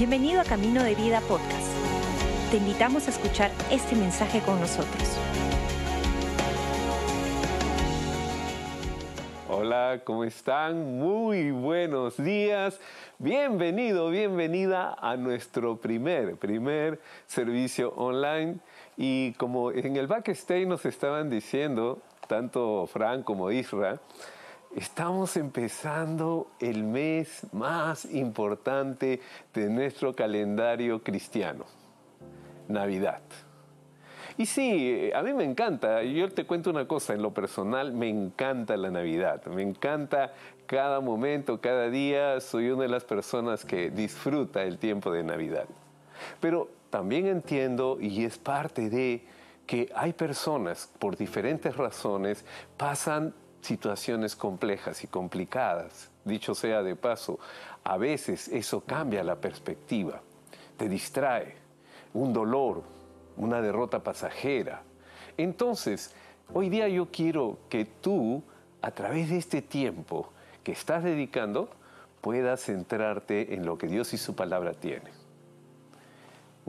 Bienvenido a Camino de Vida Podcast. Te invitamos a escuchar este mensaje con nosotros. Hola, ¿cómo están? Muy buenos días. Bienvenido, bienvenida a nuestro primer, primer servicio online. Y como en el backstage nos estaban diciendo, tanto Fran como Isra, Estamos empezando el mes más importante de nuestro calendario cristiano, Navidad. Y sí, a mí me encanta, yo te cuento una cosa, en lo personal me encanta la Navidad, me encanta cada momento, cada día, soy una de las personas que disfruta el tiempo de Navidad. Pero también entiendo, y es parte de, que hay personas, por diferentes razones, pasan situaciones complejas y complicadas. Dicho sea de paso, a veces eso cambia la perspectiva, te distrae, un dolor, una derrota pasajera. Entonces, hoy día yo quiero que tú, a través de este tiempo que estás dedicando, puedas centrarte en lo que Dios y su palabra tienen.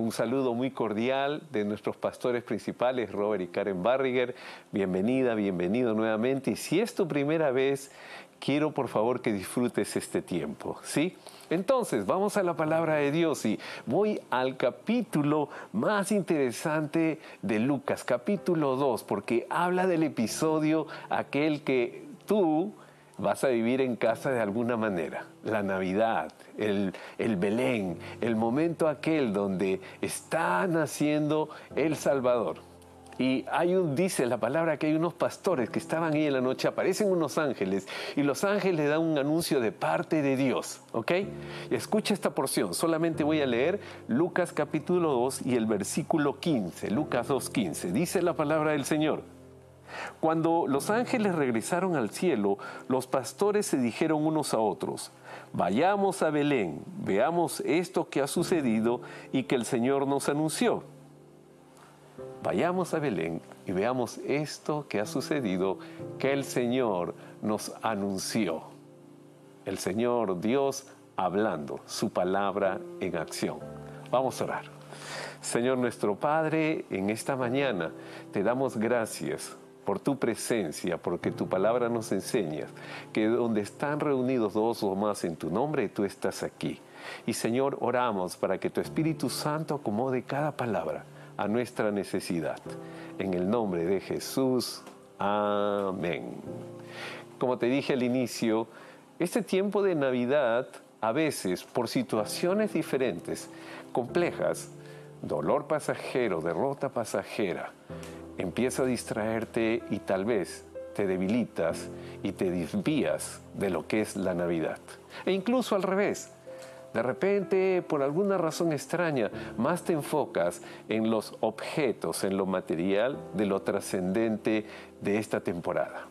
Un saludo muy cordial de nuestros pastores principales, Robert y Karen Barriger. Bienvenida, bienvenido nuevamente. Y si es tu primera vez, quiero por favor que disfrutes este tiempo, ¿sí? Entonces, vamos a la palabra de Dios y voy al capítulo más interesante de Lucas, capítulo 2, porque habla del episodio aquel que tú vas a vivir en casa de alguna manera. La Navidad, el, el, Belén, el momento aquel donde está naciendo el Salvador. Y hay un, dice la palabra que hay unos pastores que estaban ahí en la noche, aparecen unos ángeles y los ángeles dan un anuncio de parte de Dios, ¿ok? Escucha esta porción, solamente voy a leer Lucas capítulo 2 y el versículo 15, Lucas 2.15, dice la palabra del Señor. Cuando los ángeles regresaron al cielo, los pastores se dijeron unos a otros, vayamos a Belén, veamos esto que ha sucedido y que el Señor nos anunció. Vayamos a Belén y veamos esto que ha sucedido que el Señor nos anunció. El Señor Dios hablando su palabra en acción. Vamos a orar. Señor nuestro Padre, en esta mañana te damos gracias por tu presencia, porque tu palabra nos enseña que donde están reunidos dos o más en tu nombre, tú estás aquí. Y Señor, oramos para que tu Espíritu Santo acomode cada palabra a nuestra necesidad. En el nombre de Jesús, amén. Como te dije al inicio, este tiempo de Navidad, a veces, por situaciones diferentes, complejas, dolor pasajero, derrota pasajera, empieza a distraerte y tal vez te debilitas y te desvías de lo que es la Navidad. E incluso al revés. De repente, por alguna razón extraña, más te enfocas en los objetos, en lo material, de lo trascendente de esta temporada.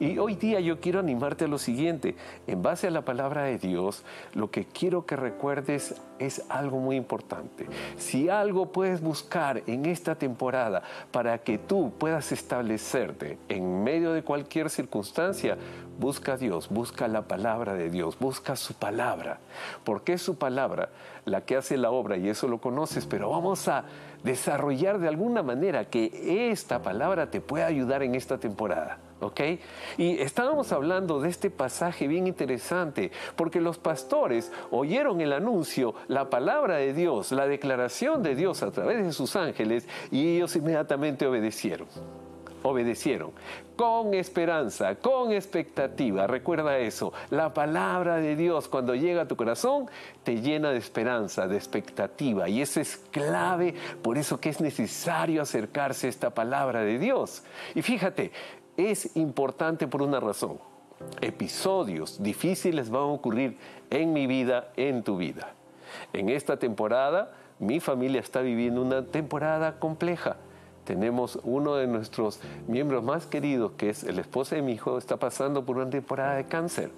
Y hoy día yo quiero animarte a lo siguiente. En base a la palabra de Dios, lo que quiero que recuerdes es algo muy importante. Si algo puedes buscar en esta temporada para que tú puedas establecerte en medio de cualquier circunstancia, busca a Dios, busca la palabra de Dios, busca su palabra. Porque es su palabra la que hace la obra y eso lo conoces, pero vamos a desarrollar de alguna manera que esta palabra te pueda ayudar en esta temporada. ¿Ok? Y estábamos hablando de este pasaje bien interesante, porque los pastores oyeron el anuncio, la palabra de Dios, la declaración de Dios a través de sus ángeles, y ellos inmediatamente obedecieron. Obedecieron con esperanza, con expectativa. Recuerda eso. La palabra de Dios cuando llega a tu corazón te llena de esperanza, de expectativa. Y eso es clave, por eso que es necesario acercarse a esta palabra de Dios. Y fíjate, es importante por una razón. Episodios difíciles van a ocurrir en mi vida, en tu vida. En esta temporada, mi familia está viviendo una temporada compleja. Tenemos uno de nuestros miembros más queridos, que es el esposo de mi hijo, está pasando por una temporada de cáncer.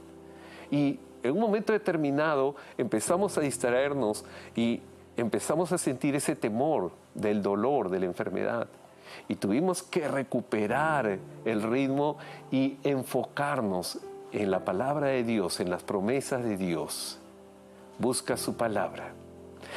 Y en un momento determinado empezamos a distraernos y empezamos a sentir ese temor del dolor, de la enfermedad y tuvimos que recuperar el ritmo y enfocarnos en la palabra de Dios, en las promesas de Dios. Busca su palabra.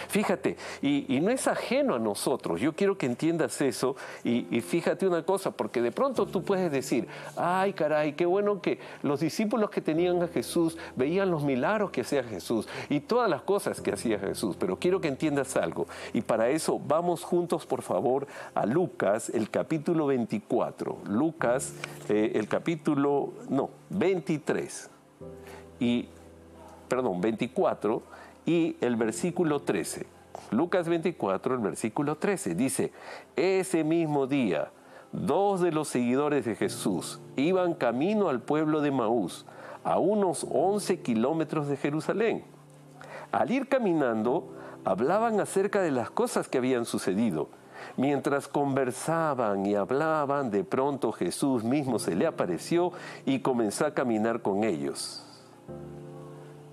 Fíjate, y, no es ajeno a nosotros, yo quiero que entiendas eso y, fíjate una cosa, porque de pronto tú puedes decir, ay caray, qué bueno que los discípulos que tenían a Jesús veían los milagros que hacía Jesús y todas las cosas que hacía Jesús, pero quiero que entiendas algo y para eso vamos juntos por favor a Lucas, el capítulo 24, Lucas, eh, el capítulo, no, 23 y, perdón, 24 y el versículo 13. Lucas 24, el versículo 13 dice, ese mismo día, dos de los seguidores de Jesús iban camino al pueblo de Maús, a unos 11 kilómetros de Jerusalén. Al ir caminando, hablaban acerca de las cosas que habían sucedido. Mientras conversaban y hablaban, de pronto Jesús mismo se le apareció y comenzó a caminar con ellos.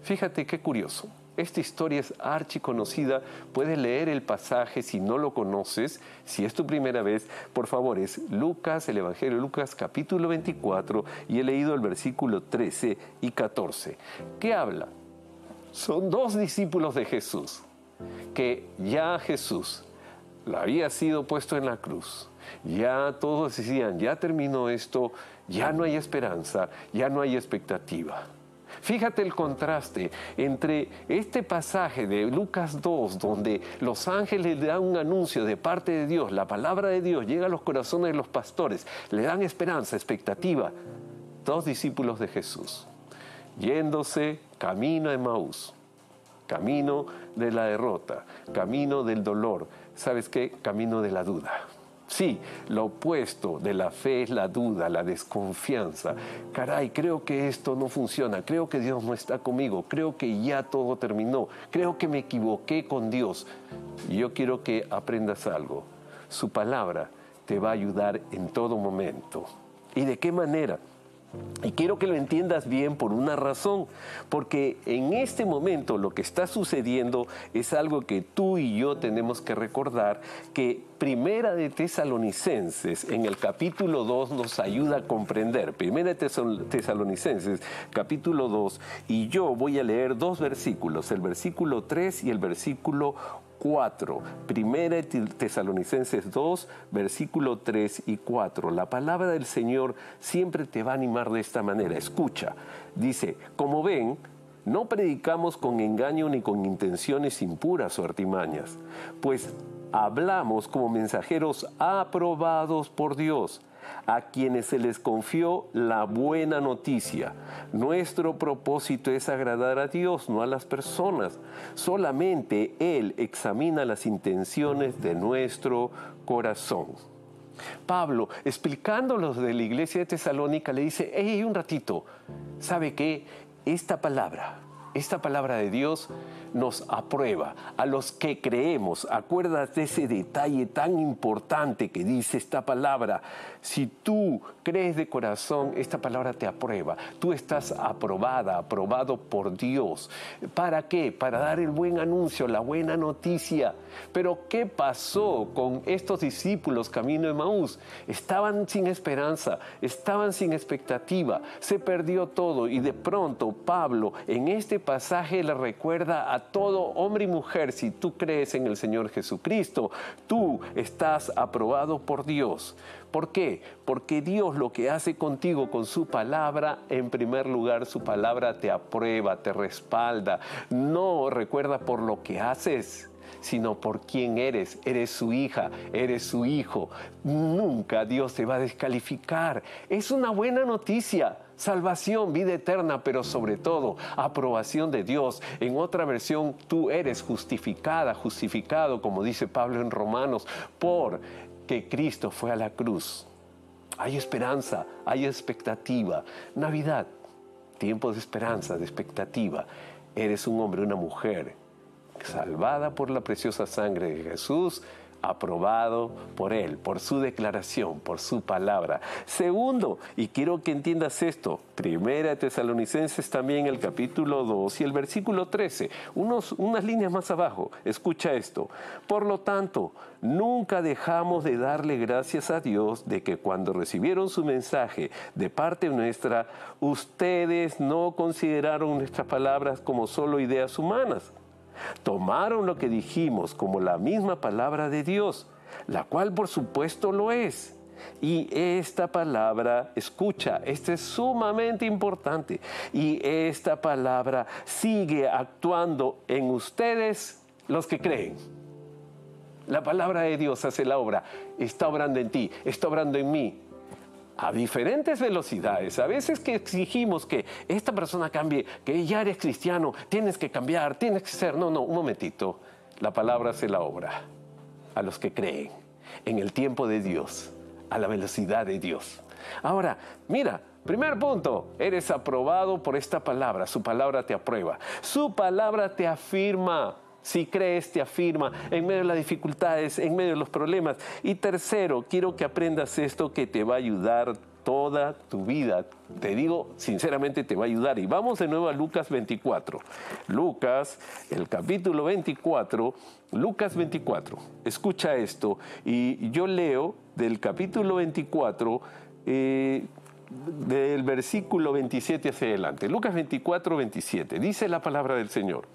Fíjate qué curioso. Esta historia es archiconocida. Puedes leer el pasaje si no lo conoces. Si es tu primera vez, por favor, es Lucas, el Evangelio de Lucas, capítulo 24, y he leído el versículo 13 y 14. ¿Qué habla? Son dos discípulos de Jesús, que ya Jesús lo había sido puesto en la cruz. Ya todos decían, ya terminó esto, ya no hay esperanza, ya no hay expectativa. Fíjate el contraste entre este pasaje de Lucas 2, donde los ángeles le dan un anuncio de parte de Dios, la palabra de Dios llega a los corazones de los pastores, le dan esperanza, expectativa. Dos discípulos de Jesús, yéndose camino a Maús, camino de la derrota, camino del dolor, ¿sabes qué? Camino de la duda. Sí, lo opuesto de la fe es la duda, la desconfianza. Caray, creo que esto no funciona, creo que Dios no está conmigo, creo que ya todo terminó, creo que me equivoqué con Dios. Yo quiero que aprendas algo. Su palabra te va a ayudar en todo momento. ¿Y de qué manera? Y quiero que lo entiendas bien por una razón, porque en este momento lo que está sucediendo es algo que tú y yo tenemos que recordar, que Primera de Tesalonicenses en el capítulo 2 nos ayuda a comprender. Primera de Tesalonicenses capítulo 2 y yo voy a leer dos versículos, el versículo 3 y el versículo 4. Primera Tesalonicenses 2, versículo 3 y 4. La palabra del Señor siempre te va a animar de esta manera. Escucha, dice, como ven, no predicamos con engaño ni con intenciones impuras o artimañas, pues hablamos como mensajeros aprobados por Dios a quienes se les confió la buena noticia. Nuestro propósito es agradar a Dios, no a las personas. Solamente Él examina las intenciones de nuestro corazón. Pablo, explicándolos de la iglesia de Tesalónica, le dice, hey, un ratito, ¿sabe qué? Esta palabra, esta palabra de Dios nos aprueba. A los que creemos, acuérdate ese detalle tan importante que dice esta palabra. Si tú crees de corazón, esta palabra te aprueba. Tú estás aprobada, aprobado por Dios. ¿Para qué? Para dar el buen anuncio, la buena noticia. Pero ¿qué pasó con estos discípulos camino de Maús? Estaban sin esperanza, estaban sin expectativa, se perdió todo y de pronto Pablo en este pasaje le recuerda a todo hombre y mujer, si tú crees en el Señor Jesucristo, tú estás aprobado por Dios. ¿Por qué? Porque Dios lo que hace contigo con su palabra, en primer lugar su palabra te aprueba, te respalda. No recuerda por lo que haces sino por quién eres. Eres su hija, eres su hijo. Nunca Dios te va a descalificar. Es una buena noticia. Salvación, vida eterna, pero sobre todo aprobación de Dios. En otra versión, tú eres justificada, justificado, como dice Pablo en Romanos, por que Cristo fue a la cruz. Hay esperanza, hay expectativa. Navidad, tiempo de esperanza, de expectativa. Eres un hombre, una mujer salvada por la preciosa sangre de Jesús, aprobado por Él, por su declaración, por su palabra. Segundo, y quiero que entiendas esto, Primera Tesalonicenses también el capítulo 2 y el versículo 13, unos, unas líneas más abajo, escucha esto. Por lo tanto, nunca dejamos de darle gracias a Dios de que cuando recibieron su mensaje de parte nuestra, ustedes no consideraron nuestras palabras como solo ideas humanas Tomaron lo que dijimos como la misma palabra de Dios, la cual por supuesto lo es. Y esta palabra, escucha, esto es sumamente importante. Y esta palabra sigue actuando en ustedes los que creen. La palabra de Dios hace la obra, está obrando en ti, está obrando en mí, a diferentes velocidades. A veces que exigimos que esta persona cambie, que ya eres cristiano, tienes que cambiar, tienes que ser. No, no, un momentito. La palabra hace la obra a los que creen en el tiempo de Dios, a la velocidad de Dios. Ahora, mira, primer punto, eres aprobado por esta palabra, su palabra te aprueba, su palabra te afirma. Si crees, te afirma en medio de las dificultades, en medio de los problemas. Y tercero, quiero que aprendas esto que te va a ayudar toda tu vida. Te digo, sinceramente, te va a ayudar. Y vamos de nuevo a Lucas 24. Lucas, el capítulo 24, Lucas 24. Escucha esto. Y yo leo del capítulo 24. Eh, del versículo 27 hacia adelante. Lucas 24, 27. Dice la palabra del Señor.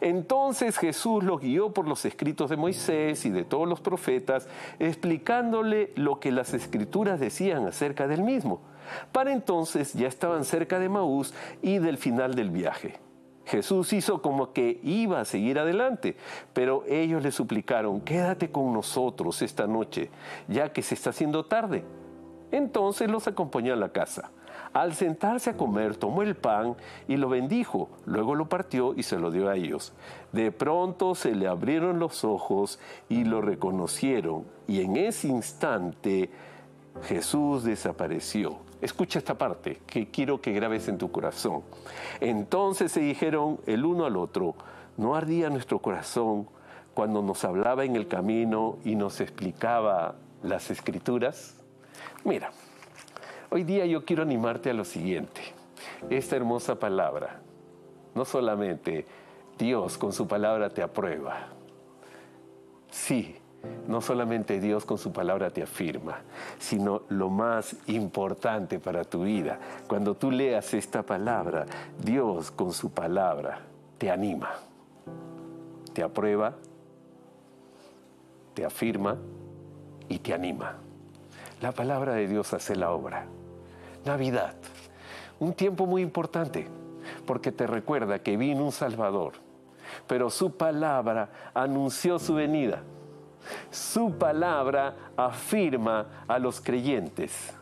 Entonces Jesús los guió por los escritos de Moisés y de todos los profetas, explicándole lo que las escrituras decían acerca del mismo. Para entonces ya estaban cerca de Maús y del final del viaje. Jesús hizo como que iba a seguir adelante, pero ellos le suplicaron, quédate con nosotros esta noche, ya que se está haciendo tarde. Entonces los acompañó a la casa. Al sentarse a comer, tomó el pan y lo bendijo, luego lo partió y se lo dio a ellos. De pronto se le abrieron los ojos y lo reconocieron, y en ese instante Jesús desapareció. Escucha esta parte que quiero que grabes en tu corazón. Entonces se dijeron el uno al otro, ¿no ardía nuestro corazón cuando nos hablaba en el camino y nos explicaba las escrituras? Mira, Hoy día yo quiero animarte a lo siguiente. Esta hermosa palabra, no solamente Dios con su palabra te aprueba, sí, no solamente Dios con su palabra te afirma, sino lo más importante para tu vida. Cuando tú leas esta palabra, Dios con su palabra te anima, te aprueba, te afirma y te anima. La palabra de Dios hace la obra. Navidad, un tiempo muy importante, porque te recuerda que vino un Salvador, pero su palabra anunció su venida. Su palabra afirma a los creyentes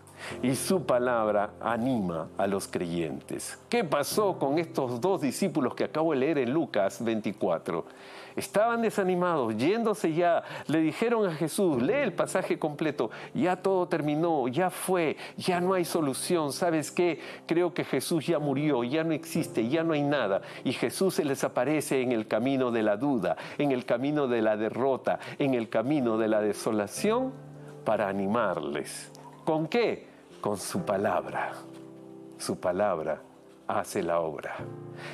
y su palabra anima a los creyentes. ¿Qué pasó con estos dos discípulos que acabo de leer en Lucas 24? Estaban desanimados, yéndose ya, le dijeron a Jesús, lee el pasaje completo, ya todo terminó, ya fue, ya no hay solución, ¿sabes qué? Creo que Jesús ya murió, ya no existe, ya no hay nada. Y Jesús se les aparece en el camino de la duda, en el camino de la derrota, en el camino de la desolación, para animarles. ¿Con qué? Con su palabra. Su palabra hace la obra.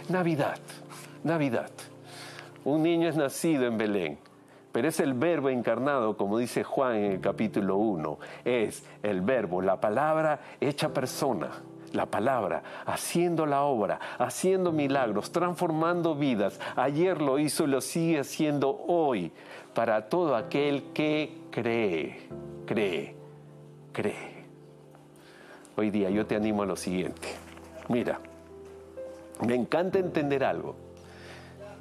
Navidad, Navidad. Un niño es nacido en Belén, pero es el verbo encarnado, como dice Juan en el capítulo 1. Es el verbo, la palabra hecha persona. La palabra, haciendo la obra, haciendo milagros, transformando vidas. Ayer lo hizo y lo sigue haciendo hoy para todo aquel que cree, cree, cree. Hoy día yo te animo a lo siguiente. Mira, me encanta entender algo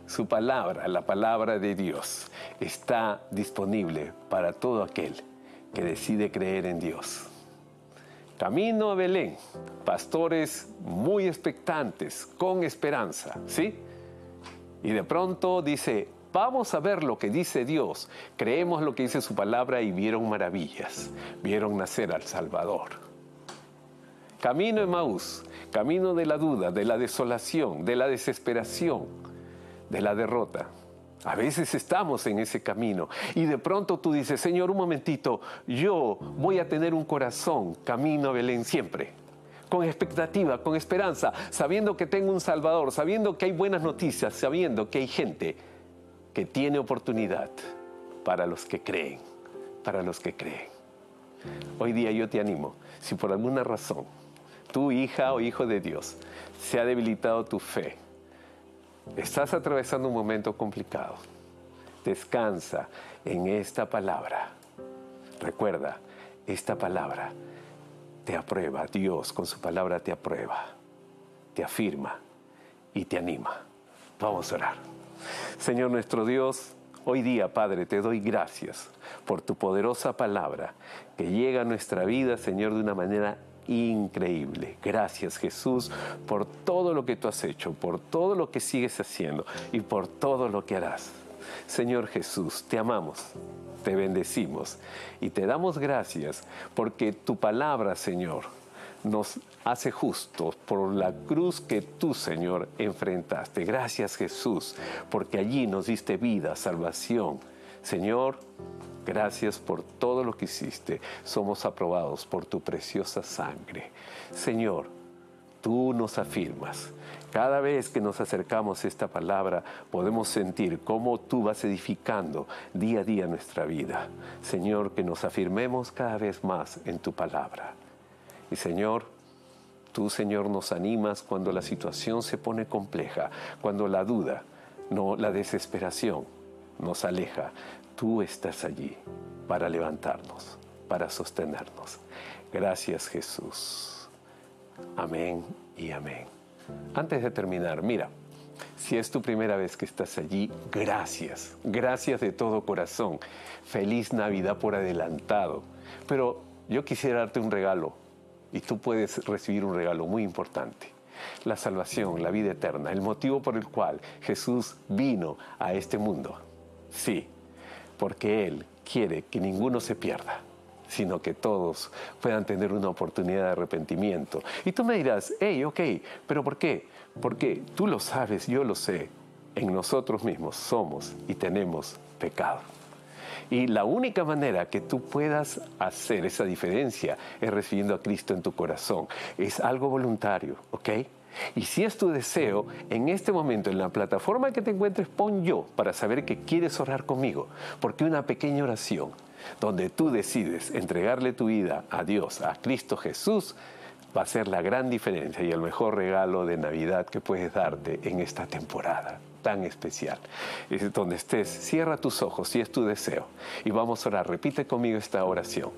su palabra, la palabra de Dios, está disponible para todo aquel que decide creer en Dios. Camino a Belén, pastores muy expectantes, con esperanza, ¿sí? Y de pronto dice, vamos a ver lo que dice Dios, creemos lo que dice su palabra y vieron maravillas, vieron nacer al Salvador. Camino en Maús, camino de la duda, de la desolación, de la desesperación, de la derrota. A veces estamos en ese camino y de pronto tú dices, Señor, un momentito, yo voy a tener un corazón camino a Belén siempre, con expectativa, con esperanza, sabiendo que tengo un Salvador, sabiendo que hay buenas noticias, sabiendo que hay gente que tiene oportunidad para los que creen, para los que creen. Hoy día yo te animo, si por alguna razón tu hija o hijo de Dios se ha debilitado tu fe, estás atravesando un momento complicado, descansa en esta palabra. Recuerda, esta palabra te aprueba, Dios con su palabra te aprueba, te afirma y te anima. Vamos a orar. Señor nuestro Dios, hoy día, Padre, te doy gracias por tu poderosa palabra que llega a nuestra vida, Señor, de una manera increíble. Gracias Jesús por todo lo que tú has hecho, por todo lo que sigues haciendo y por todo lo que harás. Señor Jesús, te amamos, te bendecimos y te damos gracias porque tu palabra, Señor, nos hace justos por la cruz que tú, Señor, enfrentaste. Gracias Jesús, porque allí nos diste vida, salvación. Señor, Gracias por todo lo que hiciste. Somos aprobados por tu preciosa sangre. Señor, tú nos afirmas. Cada vez que nos acercamos a esta palabra, podemos sentir cómo tú vas edificando día a día nuestra vida. Señor, que nos afirmemos cada vez más en tu palabra. Y Señor, tú, Señor, nos animas cuando la situación se pone compleja, cuando la duda, no la desesperación nos aleja tú estás allí para levantarnos, para sostenernos. Gracias Jesús. Amén y amén. Antes de terminar, mira, si es tu primera vez que estás allí, gracias, gracias de todo corazón. Feliz Navidad por adelantado. Pero yo quisiera darte un regalo y tú puedes recibir un regalo muy importante. La salvación, la vida eterna, el motivo por el cual Jesús vino a este mundo. Sí, porque Él quiere que ninguno se pierda, sino que todos puedan tener una oportunidad de arrepentimiento. Y tú me dirás, hey, ok, pero ¿por qué? Porque tú lo sabes, yo lo sé, en nosotros mismos somos y tenemos pecado. Y la única manera que tú puedas hacer esa diferencia es recibiendo a Cristo en tu corazón. Es algo voluntario, ¿ok? Y si es tu deseo, en este momento en la plataforma que te encuentres, pon yo para saber que quieres orar conmigo, porque una pequeña oración donde tú decides entregarle tu vida a Dios, a Cristo Jesús, va a ser la gran diferencia y el mejor regalo de Navidad que puedes darte en esta temporada tan especial. Es donde estés, cierra tus ojos si es tu deseo y vamos a orar. Repite conmigo esta oración.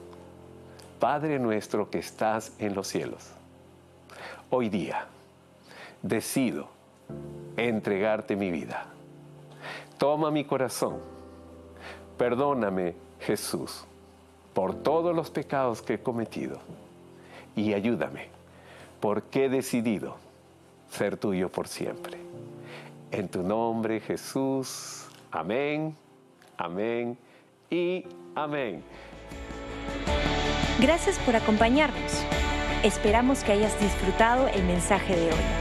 Padre nuestro que estás en los cielos, hoy día decido entregarte mi vida. Toma mi corazón. Perdóname, Jesús, por todos los pecados que he cometido y ayúdame, porque he decidido ser tuyo por siempre. En tu nombre, Jesús. Amén, amén y amén. Gracias por acompañarnos. Esperamos que hayas disfrutado el mensaje de hoy.